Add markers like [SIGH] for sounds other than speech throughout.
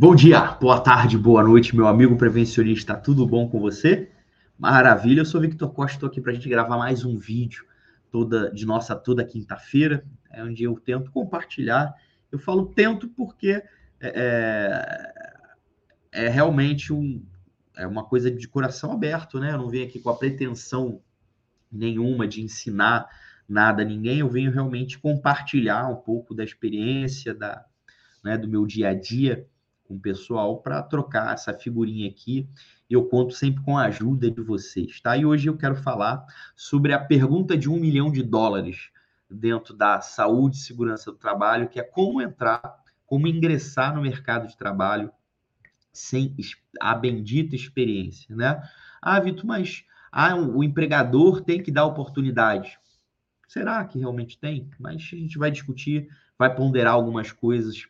Bom dia, boa tarde, boa noite, meu amigo prevencionista. Tudo bom com você? Maravilha, eu sou Victor Costa, estou aqui para a gente gravar mais um vídeo toda de nossa toda quinta-feira, é onde eu tento compartilhar. Eu falo tento porque é, é, é realmente um, é uma coisa de coração aberto, né? Eu não venho aqui com a pretensão nenhuma de ensinar nada a ninguém, eu venho realmente compartilhar um pouco da experiência, da, né, do meu dia a dia com o pessoal para trocar essa figurinha aqui. Eu conto sempre com a ajuda de vocês, tá? E hoje eu quero falar sobre a pergunta de um milhão de dólares dentro da saúde e segurança do trabalho, que é como entrar, como ingressar no mercado de trabalho sem a bendita experiência, né? Ah, Vitor, mas ah, o empregador tem que dar oportunidade. Será que realmente tem? Mas a gente vai discutir, vai ponderar algumas coisas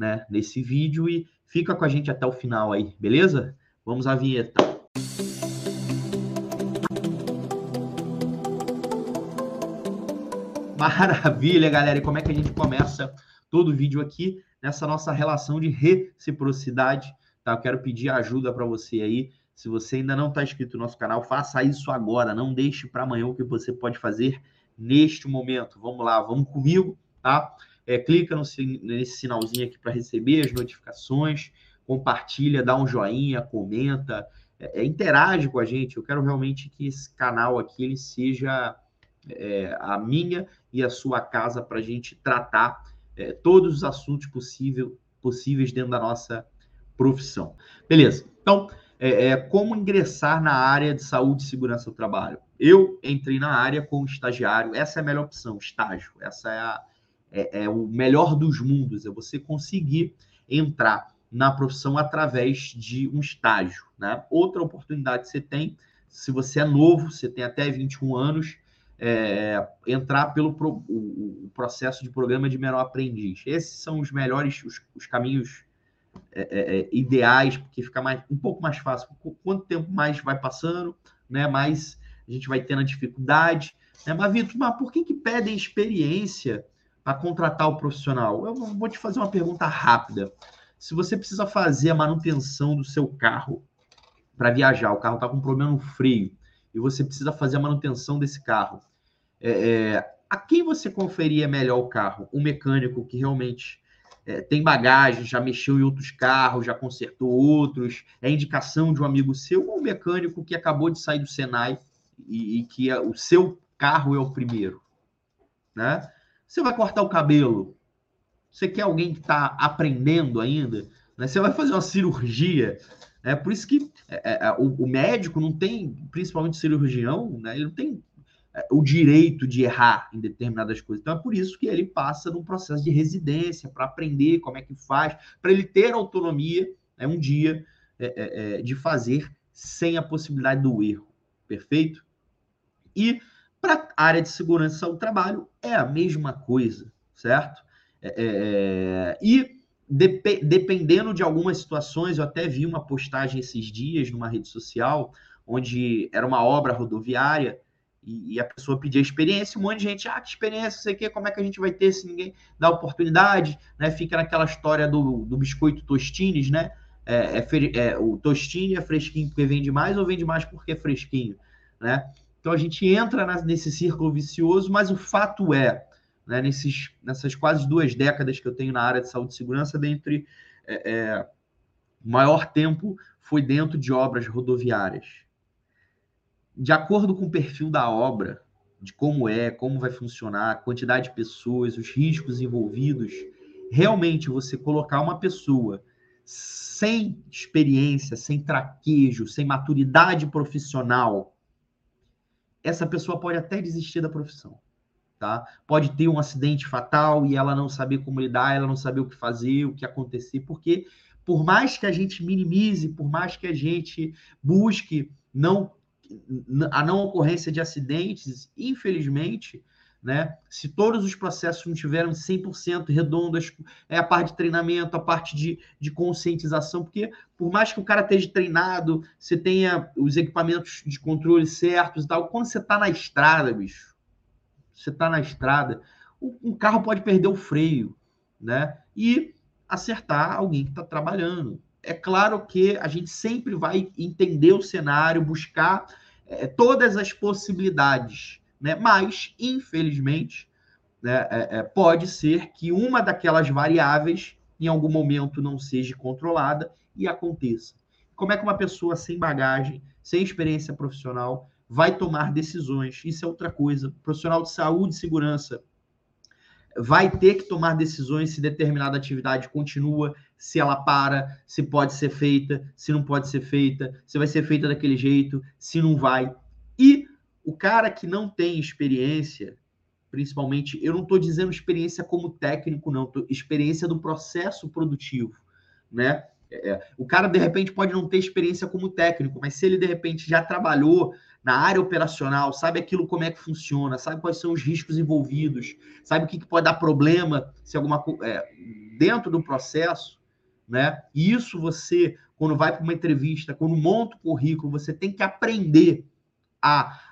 né, nesse vídeo e Fica com a gente até o final aí, beleza? Vamos à vinheta. [LAUGHS] Maravilha, galera. E como é que a gente começa todo o vídeo aqui nessa nossa relação de reciprocidade? Tá? Eu quero pedir ajuda para você aí. Se você ainda não está inscrito no nosso canal, faça isso agora. Não deixe para amanhã o que você pode fazer neste momento. Vamos lá, vamos comigo, tá? É, clica no, nesse sinalzinho aqui para receber as notificações, compartilha, dá um joinha, comenta, é, é, interage com a gente. Eu quero realmente que esse canal aqui ele seja é, a minha e a sua casa para a gente tratar é, todos os assuntos possível, possíveis dentro da nossa profissão. Beleza? Então, é, é, como ingressar na área de saúde e segurança do trabalho? Eu entrei na área como estagiário, essa é a melhor opção, estágio. Essa é a, é, é o melhor dos mundos, é você conseguir entrar na profissão através de um estágio. Né? Outra oportunidade que você tem, se você é novo, você tem até 21 anos, é, entrar pelo pro, o, o, processo de programa de menor aprendiz. Esses são os melhores, os, os caminhos é, é, é ideais, porque fica mais, um pouco mais fácil. Quanto tempo mais vai passando, né, mais a gente vai tendo a dificuldade. Né? Mas, Vitor, mas por que, que pedem experiência a contratar o profissional? Eu vou te fazer uma pergunta rápida. Se você precisa fazer a manutenção do seu carro para viajar, o carro está com um problema no freio, e você precisa fazer a manutenção desse carro, é, é, a quem você conferia melhor o carro? Um mecânico que realmente é, tem bagagem, já mexeu em outros carros, já consertou outros, é indicação de um amigo seu, ou um mecânico que acabou de sair do Senai e, e que é, o seu carro é o primeiro? Né? Você vai cortar o cabelo? Você quer alguém que está aprendendo ainda? Né? Você vai fazer uma cirurgia? É por isso que é, é, é, o, o, médico não tem, principalmente cirurgião, né? ele não tem é, o direito de errar em determinadas coisas. Então é por isso que ele passa num processo de residência para aprender como é que faz, para ele ter autonomia né, um dia é, é, de fazer sem a possibilidade do erro. Perfeito? E para a área de segurança do trabalho, é a mesma coisa, certo? É, é, é, e dep dependendo de algumas situações, eu até vi uma postagem esses dias numa rede social, onde era uma obra rodoviária e, e a pessoa pedia experiência, um monte de gente, ah, que experiência, sei que, como é que a gente vai ter se ninguém dá oportunidade, né? Fica naquela história do, do biscoito Tostines, né? É, é, é, o Tostine é fresquinho porque vende mais ou vende mais porque é fresquinho, né? Então a gente entra nesse círculo vicioso, mas o fato é, né, nesses, nessas quase duas décadas que eu tenho na área de saúde e segurança, dentre é, é, maior tempo foi dentro de obras rodoviárias. De acordo com o perfil da obra, de como é, como vai funcionar, a quantidade de pessoas, os riscos envolvidos, realmente você colocar uma pessoa sem experiência, sem traquejo, sem maturidade profissional essa pessoa pode até desistir da profissão. Tá? Pode ter um acidente fatal e ela não saber como lidar, ela não saber o que fazer, o que acontecer, porque por mais que a gente minimize, por mais que a gente busque não a não ocorrência de acidentes, infelizmente, né? Se todos os processos não tiveram 100% redondos, é a parte de treinamento, a parte de, de conscientização, porque por mais que o cara esteja treinado, você tenha os equipamentos de controle certos e tal, quando você está na estrada, bicho, você está na estrada, um carro pode perder o freio, né? E acertar alguém que está trabalhando. É claro que a gente sempre vai entender o cenário, buscar é, todas as possibilidades, né? Mas, infelizmente, né, é, é, pode ser que uma daquelas variáveis em algum momento não seja controlada e aconteça. Como é que uma pessoa sem bagagem, sem experiência profissional, vai tomar decisões? Isso é outra coisa. profissional de saúde e segurança vai ter que tomar decisões se determinada atividade continua, se ela para, se pode ser feita, se não pode ser feita, se vai ser feita daquele jeito, se não vai. Cara que não tem experiência, principalmente, eu não estou dizendo experiência como técnico, não, experiência do processo produtivo, né? É, é, o cara, de repente, pode não ter experiência como técnico, mas se ele, de repente, já trabalhou na área operacional, sabe aquilo como é que funciona, sabe quais são os riscos envolvidos, sabe o que, que pode dar problema se alguma é, dentro do processo, né? E isso você, quando vai para uma entrevista, quando monta o currículo, você tem que aprender a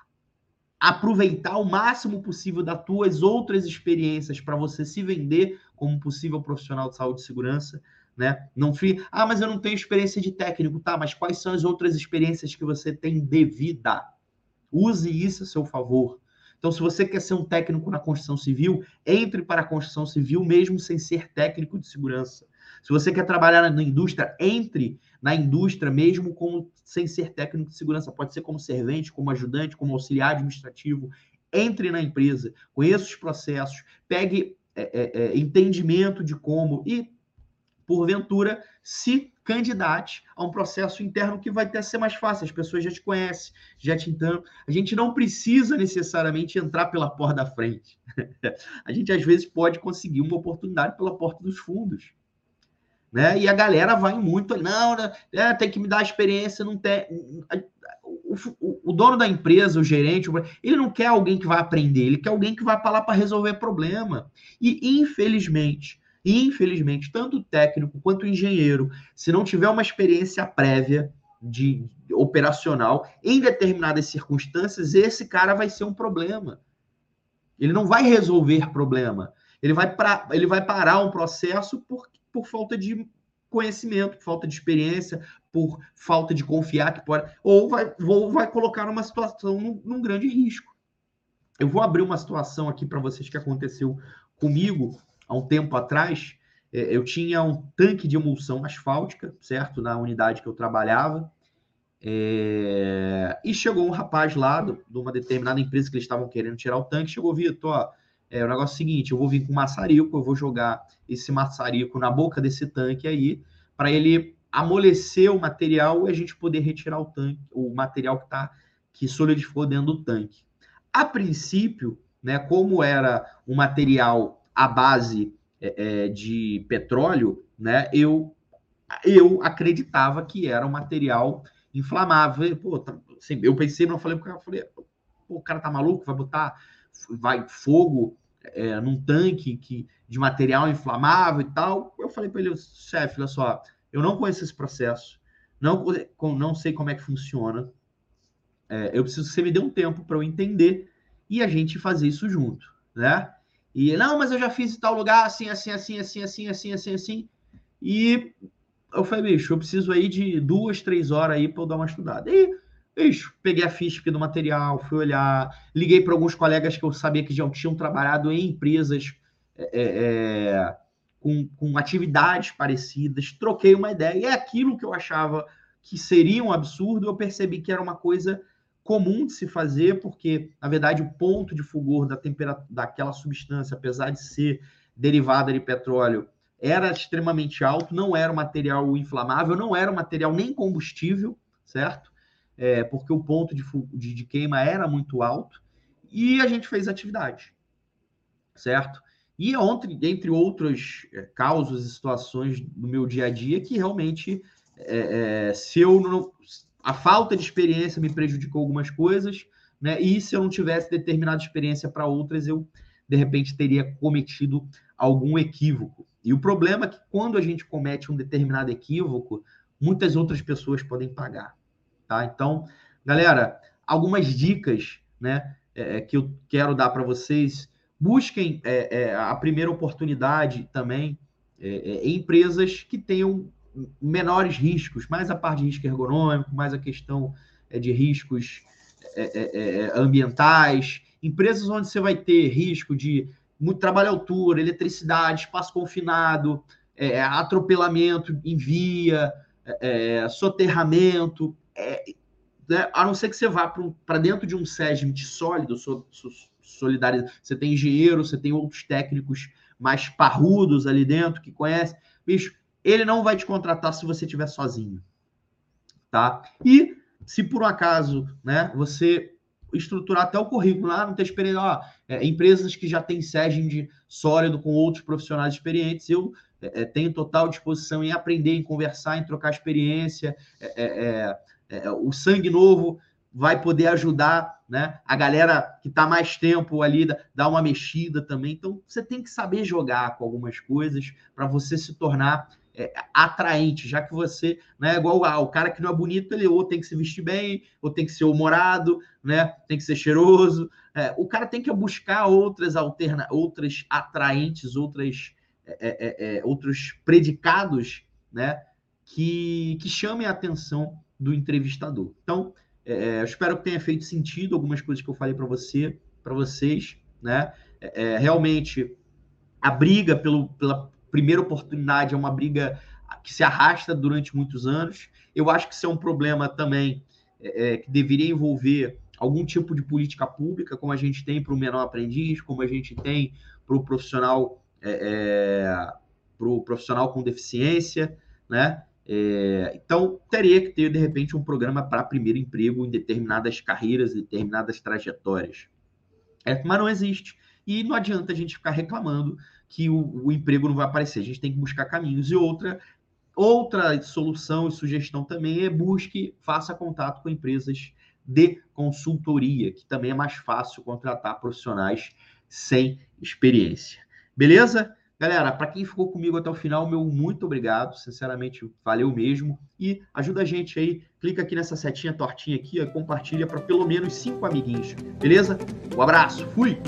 aproveitar o máximo possível das tuas outras experiências para você se vender como possível profissional de saúde e segurança, né? Não fui, ah, mas eu não tenho experiência de técnico, tá? Mas quais são as outras experiências que você tem de vida? Use isso a seu favor. Então, se você quer ser um técnico na construção civil, entre para a construção civil mesmo sem ser técnico de segurança. Se você quer trabalhar na indústria, entre na indústria mesmo como sem ser técnico de segurança. Pode ser como servente, como ajudante, como auxiliar administrativo. Entre na empresa, conheça os processos, pegue é, é, é entendimento de como e, porventura, se candidate a um processo interno que vai até ser mais fácil, as pessoas já te conhecem, já te entendem. A gente não precisa necessariamente entrar pela porta da frente. [LAUGHS] a gente às vezes pode conseguir uma oportunidade pela porta dos fundos. Né? E a galera vai muito, não, né? É, tem que me dar experiência, não tem. O, o, o, dono da empresa, o gerente, ele não quer alguém que vai aprender, ele quer alguém que vai para lá para resolver problema. E infelizmente, Infelizmente, tanto o técnico quanto o engenheiro, se não tiver uma experiência prévia de operacional em determinadas circunstâncias, esse cara vai ser um problema. Ele não vai resolver problema. Ele vai, pra, ele vai parar um processo por, por falta de conhecimento, por falta de experiência, por falta de confiar que pode, ou vai, ou vai colocar numa situação num, num grande risco. Eu vou abrir uma situação aqui para vocês que aconteceu comigo há um tempo atrás, é, eu tinha um tanque de emulsão asfáltica, certo? Na unidade que eu trabalhava. É... E chegou um rapaz lá de uma determinada empresa que eles estavam querendo tirar o tanque. Chegou, Vitor, ó, é o negócio é seguinte: eu vou vir com maçarico, eu vou jogar esse maçarico na boca desse tanque aí, para ele amolecer o material e a gente poder retirar o tanque, o material que está que solidificou dentro do tanque. A princípio, né, como era um material a base é, é, de petróleo, né, eu, eu acreditava que era um material inflamável. Pô, tá, assim, eu pensei, não falei porque eu falei, o cara tá maluco, vai botar vai fogo é, num tanque que, de material inflamável e tal. Eu falei para ele, chefe, olha só, eu não conheço esse processo, não, não sei como é que funciona. É, eu preciso que você me dê um tempo para eu entender e a gente fazer isso junto, né? E não, mas eu já fiz em tal lugar, assim, assim, assim, assim, assim, assim, assim, assim. E eu falei, bicho, eu preciso aí de duas, três horas aí para eu dar uma estudada. E, peguei a ficha do material, fui olhar, liguei para alguns colegas que eu sabia que já tinham trabalhado em empresas é, é, é, com, com atividades parecidas, troquei uma ideia. E é aquilo que eu achava que seria um absurdo, eu percebi que era uma coisa comum de se fazer, porque, na verdade, o ponto de fulgor da temperatura daquela substância, apesar de ser derivada de petróleo, era extremamente alto, não era um material inflamável, não era um material nem combustível, certo? É, porque o ponto de, de, de queima era muito alto, e a gente fez atividade, certo? E ontem, entre outras é, causas e situações do meu dia a dia, que realmente, é, é, se eu não, a falta de experiência me prejudicou algumas coisas, né? E se eu não tivesse determinada experiência para outras, eu de repente teria cometido algum equívoco. E o problema é que quando a gente comete um determinado equívoco, muitas outras pessoas podem pagar, tá? Então, galera, algumas dicas, né, é, é que eu quero dar para vocês. Busquem é, é, a primeira oportunidade também é, é, empresas que tenham menores riscos, mais a parte de risco ergonômico, mais a questão de riscos ambientais, empresas onde você vai ter risco de muito trabalho à altura, eletricidade, espaço confinado, atropelamento em via, soterramento, né? a não ser que você vá para dentro de um segment sólido, so, so, solidário, você tem engenheiro, você tem outros técnicos mais parrudos ali dentro que conhecem, bicho, ele não vai te contratar se você estiver sozinho, tá? E se por um acaso, né, você estruturar até o currículo lá, não ter experiência, ó, é, empresas que já têm de sólido com outros profissionais experientes, eu é, é, tenho total disposição em aprender, em conversar, em trocar experiência, é, é, é o sangue novo vai poder ajudar né, a galera que está mais tempo ali, dar uma mexida também. Então, você tem que saber jogar com algumas coisas para você se tornar é, atraente, já que você, né, igual ah, o cara que não é bonito, ele ou tem que se vestir bem, ou tem que ser humorado, né, tem que ser cheiroso. É, o cara tem que buscar outras alterna outras atraentes, outras, é, é, é, outros predicados, né, que, que chamem a atenção do entrevistador. Então, eu espero que tenha feito sentido algumas coisas que eu falei para você, para vocês, né? realmente a briga pelo, pela primeira oportunidade é uma briga que se arrasta durante muitos anos. Eu acho que isso é um problema também é, é que deveria envolver algum tipo de política pública, como a gente tem para o menor aprendiz, como a gente tem para o profissional, é, é pro profissional com deficiência, né? É, então, teria que ter, de repente, um programa para primeiro emprego em determinadas carreiras, determinadas trajetórias. É, mas não existe. E não adianta a gente ficar reclamando que o, o emprego não vai aparecer. A gente tem que buscar caminhos. E outra, outra solução e sugestão também é busque, faça contato com empresas de consultoria, que também é mais fácil contratar profissionais sem experiência. Beleza? Galera, para quem ficou comigo até o final, meu muito obrigado, sinceramente, valeu mesmo. E ajuda a gente aí, clica aqui nessa setinha tortinha aqui, ó, compartilha para pelo menos cinco amiguinhos, beleza? Um abraço, fui!